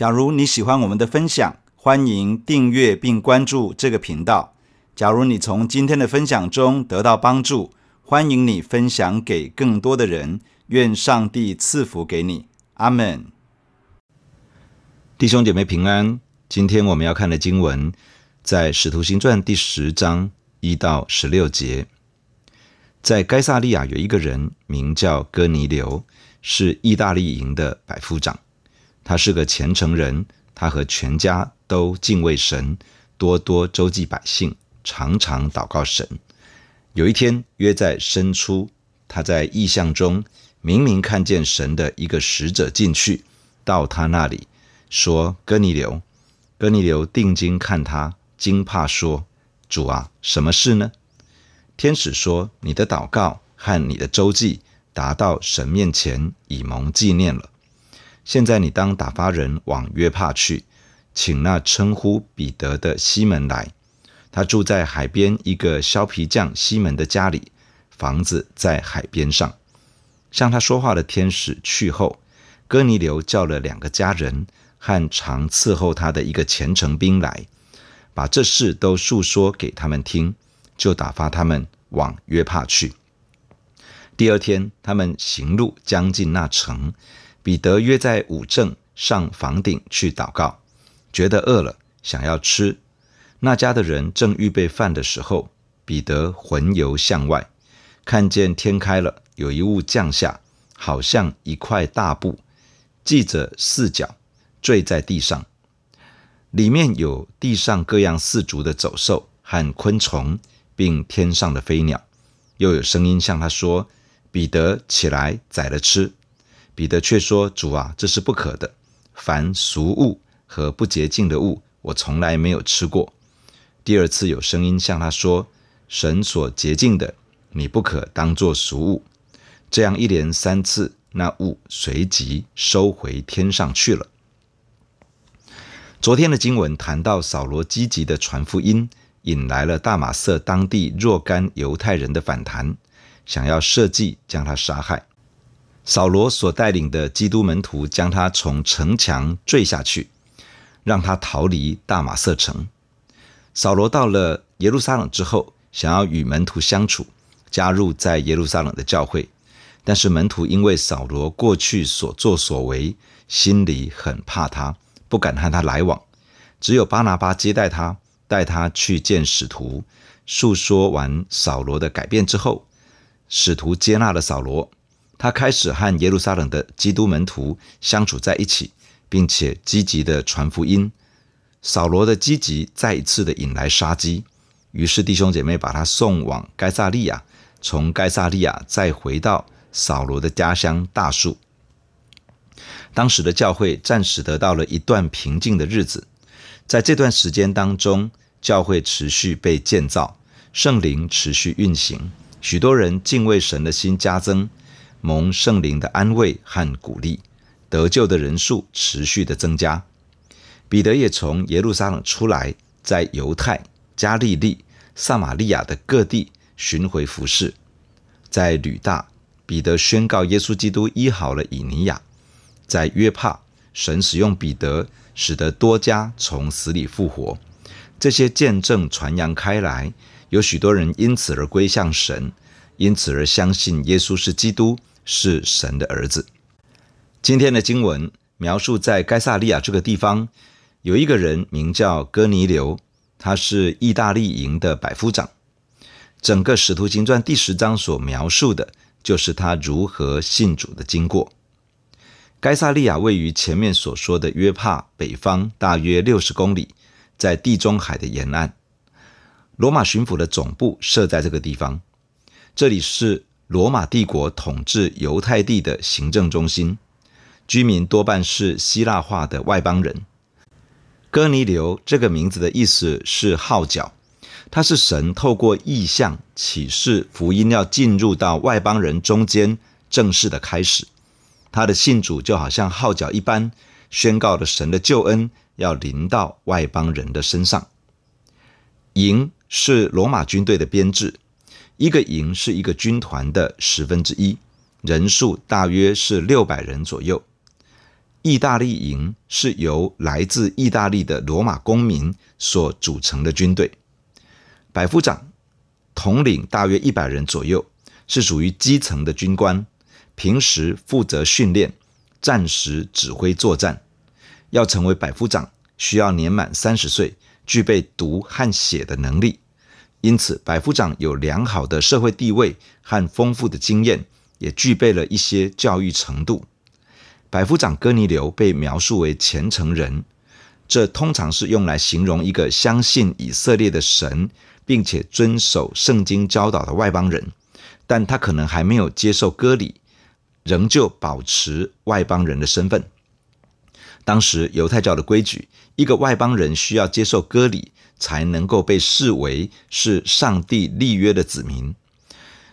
假如你喜欢我们的分享，欢迎订阅并关注这个频道。假如你从今天的分享中得到帮助，欢迎你分享给更多的人。愿上帝赐福给你，阿门。弟兄姐妹平安。今天我们要看的经文在《使徒行传》第十章一到十六节。在该撒利亚有一个人名叫哥尼流，是意大利营的百夫长。他是个虔诚人，他和全家都敬畏神，多多周济百姓，常常祷告神。有一天，约在申初，他在异象中明明看见神的一个使者进去，到他那里说：“哥尼流。”哥尼流定睛看他，惊怕说：“主啊，什么事呢？”天使说：“你的祷告和你的周济达到神面前，以蒙纪念了。现在你当打发人往约帕去，请那称呼彼得的西门来。他住在海边一个削皮匠西门的家里，房子在海边上。向他说话的天使去后，哥尼流叫了两个家人和常伺候他的一个虔诚兵来，把这事都述说给他们听，就打发他们往约帕去。第二天，他们行路将近那城。彼得约在午正上房顶去祷告，觉得饿了，想要吃。那家的人正预备饭的时候，彼得魂游向外，看见天开了，有一物降下，好像一块大布，系着四角，坠在地上。里面有地上各样四足的走兽和昆虫，并天上的飞鸟。又有声音向他说：“彼得，起来，宰了吃。”彼得却说：“主啊，这是不可的。凡俗物和不洁净的物，我从来没有吃过。”第二次有声音向他说：“神所洁净的，你不可当作俗物。”这样一连三次，那物随即收回天上去了。昨天的经文谈到扫罗积极的传福音，引来了大马色当地若干犹太人的反弹，想要设计将他杀害。扫罗所带领的基督门徒将他从城墙坠下去，让他逃离大马色城。扫罗到了耶路撒冷之后，想要与门徒相处，加入在耶路撒冷的教会，但是门徒因为扫罗过去所作所为，心里很怕他，不敢和他来往。只有巴拿巴接待他，带他去见使徒，述说完扫罗的改变之后，使徒接纳了扫罗。他开始和耶路撒冷的基督门徒相处在一起，并且积极地传福音。扫罗的积极再一次的引来杀机，于是弟兄姐妹把他送往该撒利亚，从该撒利亚再回到扫罗的家乡大数。当时的教会暂时得到了一段平静的日子，在这段时间当中，教会持续被建造，圣灵持续运行，许多人敬畏神的心加增。蒙圣灵的安慰和鼓励，得救的人数持续的增加。彼得也从耶路撒冷出来，在犹太、加利利、撒玛利亚的各地巡回服侍。在吕大，彼得宣告耶稣基督医好了以尼亚。在约帕，神使用彼得，使得多加从死里复活。这些见证传扬开来，有许多人因此而归向神，因此而相信耶稣是基督。是神的儿子。今天的经文描述在该萨利亚这个地方，有一个人名叫哥尼流，他是意大利营的百夫长。整个使徒行传第十章所描述的，就是他如何信主的经过。该萨利亚位于前面所说的约帕北方大约六十公里，在地中海的沿岸。罗马巡抚的总部设在这个地方，这里是。罗马帝国统治犹太地的行政中心，居民多半是希腊化的外邦人。哥尼流这个名字的意思是号角，他是神透过异象启示福音要进入到外邦人中间正式的开始。他的信主就好像号角一般，宣告了神的救恩要临到外邦人的身上。营是罗马军队的编制。一个营是一个军团的十分之一，人数大约是六百人左右。意大利营是由来自意大利的罗马公民所组成的军队，百夫长统领大约一百人左右，是属于基层的军官，平时负责训练，战时指挥作战。要成为百夫长，需要年满三十岁，具备读和写的能力。因此，百夫长有良好的社会地位和丰富的经验，也具备了一些教育程度。百夫长哥尼流被描述为虔诚人，这通常是用来形容一个相信以色列的神，并且遵守圣经教导的外邦人，但他可能还没有接受割礼，仍旧保持外邦人的身份。当时犹太教的规矩，一个外邦人需要接受割礼。才能够被视为是上帝立约的子民。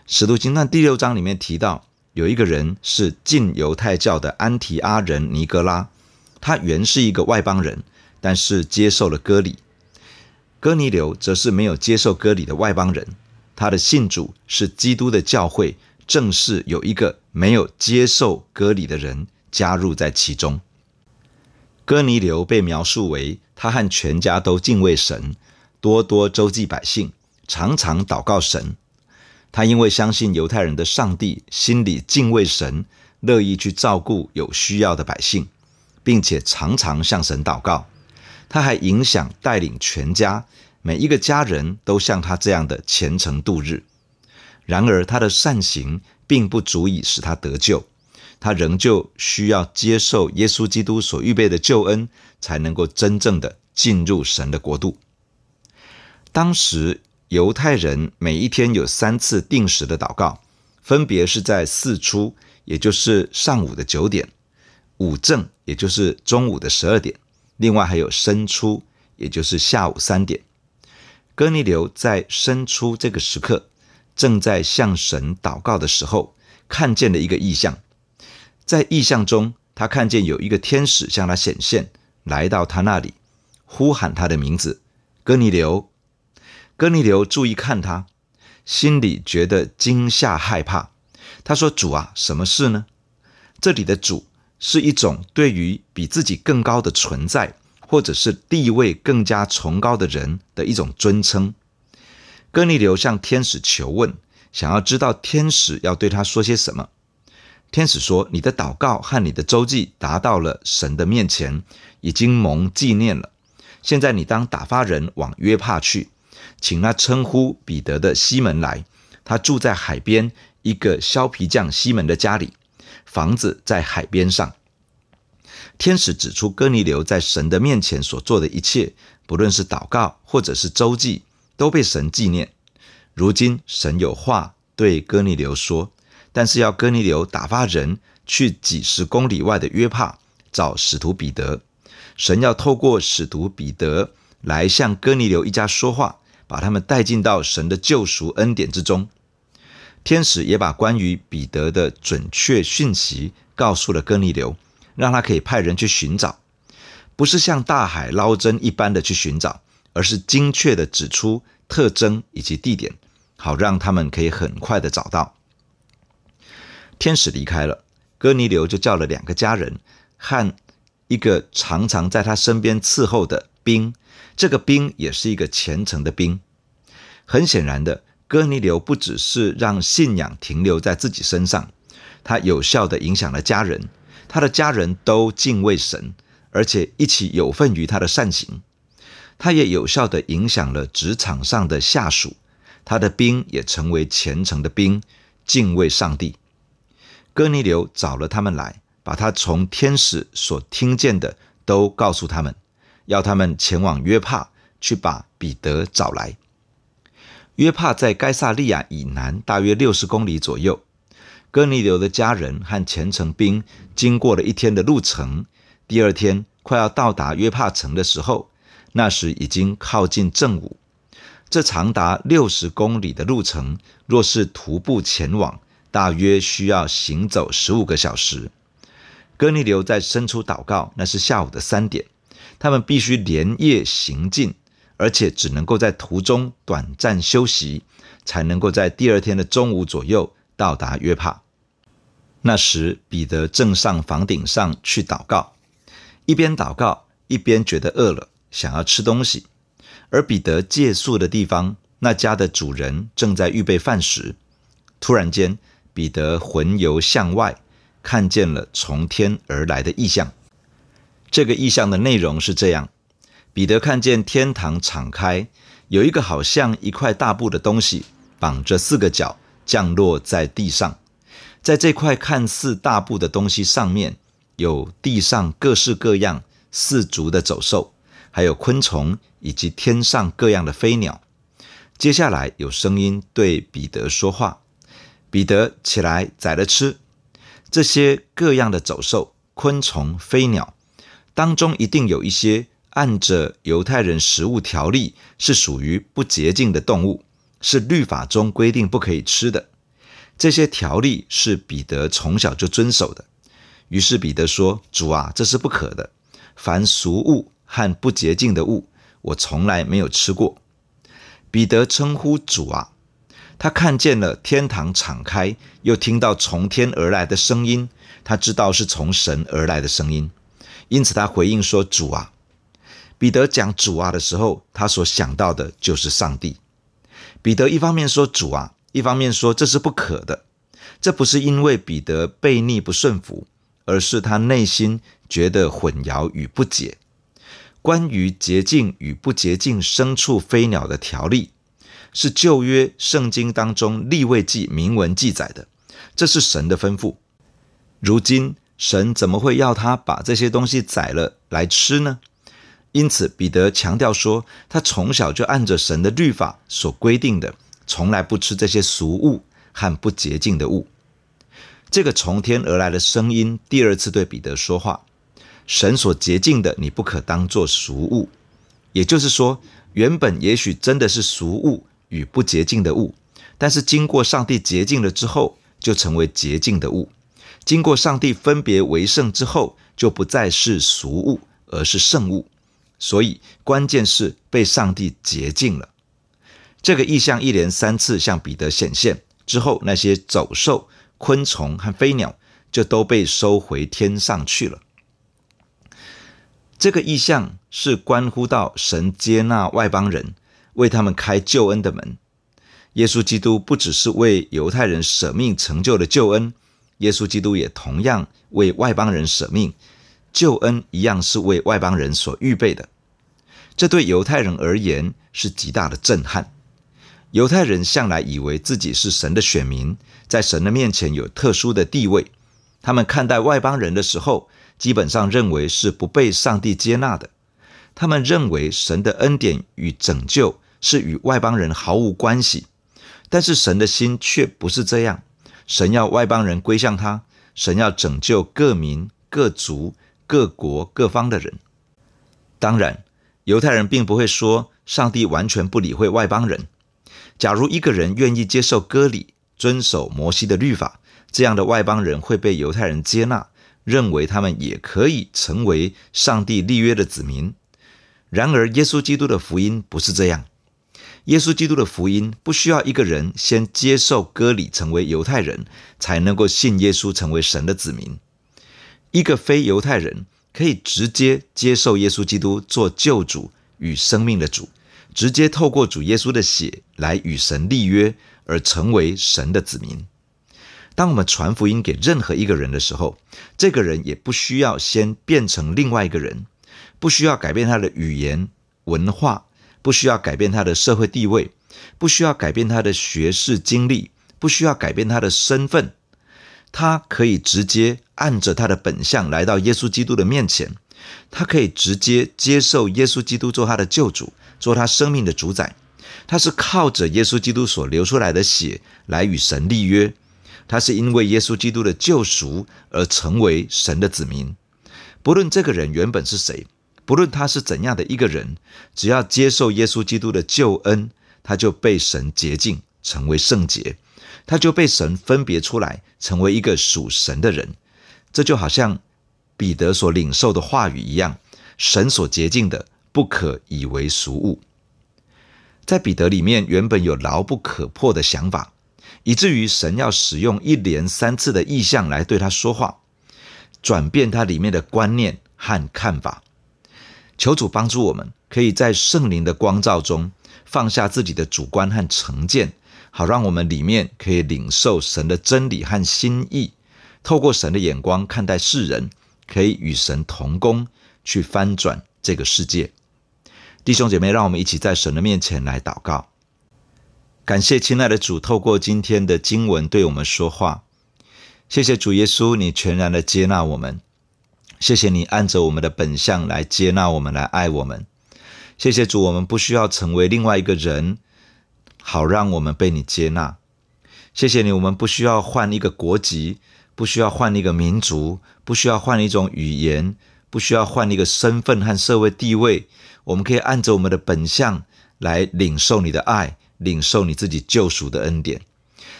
使徒行传第六章里面提到，有一个人是进犹太教的安提阿人尼哥拉，他原是一个外邦人，但是接受了割礼。哥尼流则是没有接受割礼的外邦人，他的信主是基督的教会，正是有一个没有接受割礼的人加入在其中。哥尼流被描述为他和全家都敬畏神，多多周济百姓，常常祷告神。他因为相信犹太人的上帝，心里敬畏神，乐意去照顾有需要的百姓，并且常常向神祷告。他还影响带领全家，每一个家人都像他这样的虔诚度日。然而，他的善行并不足以使他得救。他仍旧需要接受耶稣基督所预备的救恩，才能够真正的进入神的国度。当时犹太人每一天有三次定时的祷告，分别是在四初，也就是上午的九点；午正，也就是中午的十二点；另外还有申初，也就是下午三点。哥尼流在申初这个时刻，正在向神祷告的时候，看见了一个异象。在异象中，他看见有一个天使向他显现，来到他那里，呼喊他的名字：“哥尼流。”哥尼流注意看他，心里觉得惊吓害怕。他说：“主啊，什么事呢？”这里的“主”是一种对于比自己更高的存在，或者是地位更加崇高的人的一种尊称。哥尼流向天使求问，想要知道天使要对他说些什么。天使说：“你的祷告和你的周记达到了神的面前，已经蒙纪念了。现在你当打发人往约帕去，请那称呼彼得的西门来。他住在海边一个削皮匠西门的家里，房子在海边上。”天使指出哥尼流在神的面前所做的一切，不论是祷告或者是周记，都被神纪念。如今神有话对哥尼流说。但是要哥尼流打发人去几十公里外的约帕找使徒彼得，神要透过使徒彼得来向哥尼流一家说话，把他们带进到神的救赎恩典之中。天使也把关于彼得的准确讯息告诉了哥尼流，让他可以派人去寻找，不是像大海捞针一般的去寻找，而是精确的指出特征以及地点，好让他们可以很快的找到。天使离开了，哥尼流就叫了两个家人和一个常常在他身边伺候的兵。这个兵也是一个虔诚的兵。很显然的，哥尼流不只是让信仰停留在自己身上，他有效地影响了家人。他的家人都敬畏神，而且一起有份于他的善行。他也有效地影响了职场上的下属，他的兵也成为虔诚的兵，敬畏上帝。哥尼流找了他们来，把他从天使所听见的都告诉他们，要他们前往约帕去把彼得找来。约帕在该萨利亚以南大约六十公里左右。哥尼流的家人和虔诚兵经过了一天的路程，第二天快要到达约帕城的时候，那时已经靠近正午。这长达六十公里的路程，若是徒步前往，大约需要行走十五个小时。哥尼流在伸出祷告，那是下午的三点。他们必须连夜行进，而且只能够在途中短暂休息，才能够在第二天的中午左右到达约帕。那时彼得正上房顶上去祷告，一边祷告，一边觉得饿了，想要吃东西。而彼得借宿的地方，那家的主人正在预备饭食。突然间，彼得魂游向外，看见了从天而来的异象。这个异象的内容是这样：彼得看见天堂敞开，有一个好像一块大布的东西，绑着四个角，降落在地上。在这块看似大布的东西上面，有地上各式各样四足的走兽，还有昆虫，以及天上各样的飞鸟。接下来有声音对彼得说话：“彼得，起来宰了吃。”这些各样的走兽、昆虫、飞鸟当中，一定有一些按着犹太人食物条例是属于不洁净的动物，是律法中规定不可以吃的。这些条例是彼得从小就遵守的。于是彼得说：“主啊，这是不可的。凡俗物和不洁净的物，我从来没有吃过。”彼得称呼主啊。他看见了天堂敞开，又听到从天而来的声音，他知道是从神而来的声音，因此他回应说：“主啊。”彼得讲“主啊”的时候，他所想到的就是上帝。彼得一方面说“主啊”，一方面说这是不可的。这不是因为彼得悖逆不顺服，而是他内心觉得混淆与不解。关于洁净与不洁净牲畜飞鸟的条例。是旧约圣经当中立位记明文记载的，这是神的吩咐。如今神怎么会要他把这些东西宰了来吃呢？因此彼得强调说，他从小就按着神的律法所规定的，从来不吃这些俗物和不洁净的物。这个从天而来的声音第二次对彼得说话：神所洁净的，你不可当作俗物。也就是说，原本也许真的是俗物。与不洁净的物，但是经过上帝洁净了之后，就成为洁净的物。经过上帝分别为圣之后，就不再是俗物，而是圣物。所以关键是被上帝洁净了。这个意象一连三次向彼得显现之后，那些走兽、昆虫和飞鸟就都被收回天上去了。这个意象是关乎到神接纳外邦人。为他们开救恩的门，耶稣基督不只是为犹太人舍命成就了救恩，耶稣基督也同样为外邦人舍命，救恩一样是为外邦人所预备的。这对犹太人而言是极大的震撼。犹太人向来以为自己是神的选民，在神的面前有特殊的地位，他们看待外邦人的时候，基本上认为是不被上帝接纳的。他们认为神的恩典与拯救。是与外邦人毫无关系，但是神的心却不是这样。神要外邦人归向他，神要拯救各民、各族、各国、各方的人。当然，犹太人并不会说上帝完全不理会外邦人。假如一个人愿意接受割礼，遵守摩西的律法，这样的外邦人会被犹太人接纳，认为他们也可以成为上帝立约的子民。然而，耶稣基督的福音不是这样。耶稣基督的福音不需要一个人先接受割礼成为犹太人，才能够信耶稣成为神的子民。一个非犹太人可以直接接受耶稣基督做救主与生命的主，直接透过主耶稣的血来与神立约，而成为神的子民。当我们传福音给任何一个人的时候，这个人也不需要先变成另外一个人，不需要改变他的语言文化。不需要改变他的社会地位，不需要改变他的学识经历，不需要改变他的身份，他可以直接按着他的本相来到耶稣基督的面前，他可以直接接受耶稣基督做他的救主，做他生命的主宰。他是靠着耶稣基督所流出来的血来与神立约，他是因为耶稣基督的救赎而成为神的子民。不论这个人原本是谁。不论他是怎样的一个人，只要接受耶稣基督的救恩，他就被神洁净，成为圣洁，他就被神分别出来，成为一个属神的人。这就好像彼得所领受的话语一样，神所洁净的不可以为俗物。在彼得里面，原本有牢不可破的想法，以至于神要使用一连三次的异象来对他说话，转变他里面的观念。和看法。求主帮助我们，可以在圣灵的光照中放下自己的主观和成见，好让我们里面可以领受神的真理和心意，透过神的眼光看待世人，可以与神同工，去翻转这个世界。弟兄姐妹，让我们一起在神的面前来祷告。感谢亲爱的主，透过今天的经文对我们说话。谢谢主耶稣，你全然的接纳我们。谢谢你按着我们的本相来接纳我们，来爱我们。谢谢主，我们不需要成为另外一个人，好让我们被你接纳。谢谢你，我们不需要换一个国籍，不需要换一个民族，不需要换一种语言，不需要换一个身份和社会地位。我们可以按着我们的本相来领受你的爱。领受你自己救赎的恩典，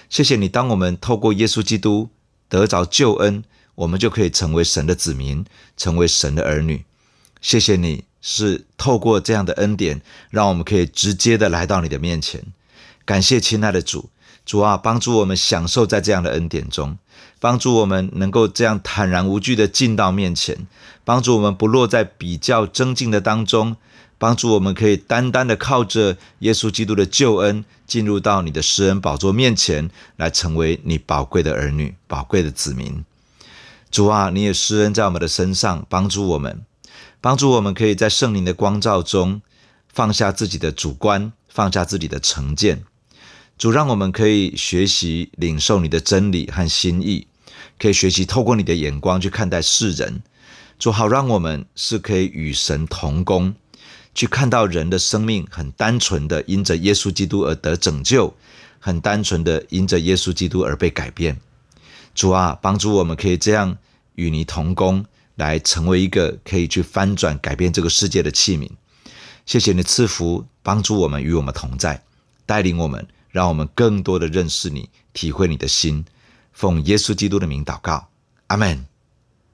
谢谢你。当我们透过耶稣基督得着救恩，我们就可以成为神的子民，成为神的儿女。谢谢你是透过这样的恩典，让我们可以直接的来到你的面前。感谢亲爱的主，主啊，帮助我们享受在这样的恩典中，帮助我们能够这样坦然无惧的进到面前，帮助我们不落在比较增进的当中。帮助我们可以单单的靠着耶稣基督的救恩，进入到你的施恩宝座面前，来成为你宝贵的儿女、宝贵的子民。主啊，你也施恩在我们的身上，帮助我们，帮助我们可以在圣灵的光照中放下自己的主观，放下自己的成见。主，让我们可以学习领受你的真理和心意，可以学习透过你的眼光去看待世人。主，好让我们是可以与神同工。去看到人的生命很单纯的因着耶稣基督而得拯救，很单纯的因着耶稣基督而被改变。主啊，帮助我们可以这样与你同工，来成为一个可以去翻转改变这个世界的器皿。谢谢你赐福，帮助我们与我们同在，带领我们，让我们更多的认识你，体会你的心。奉耶稣基督的名祷告，阿门。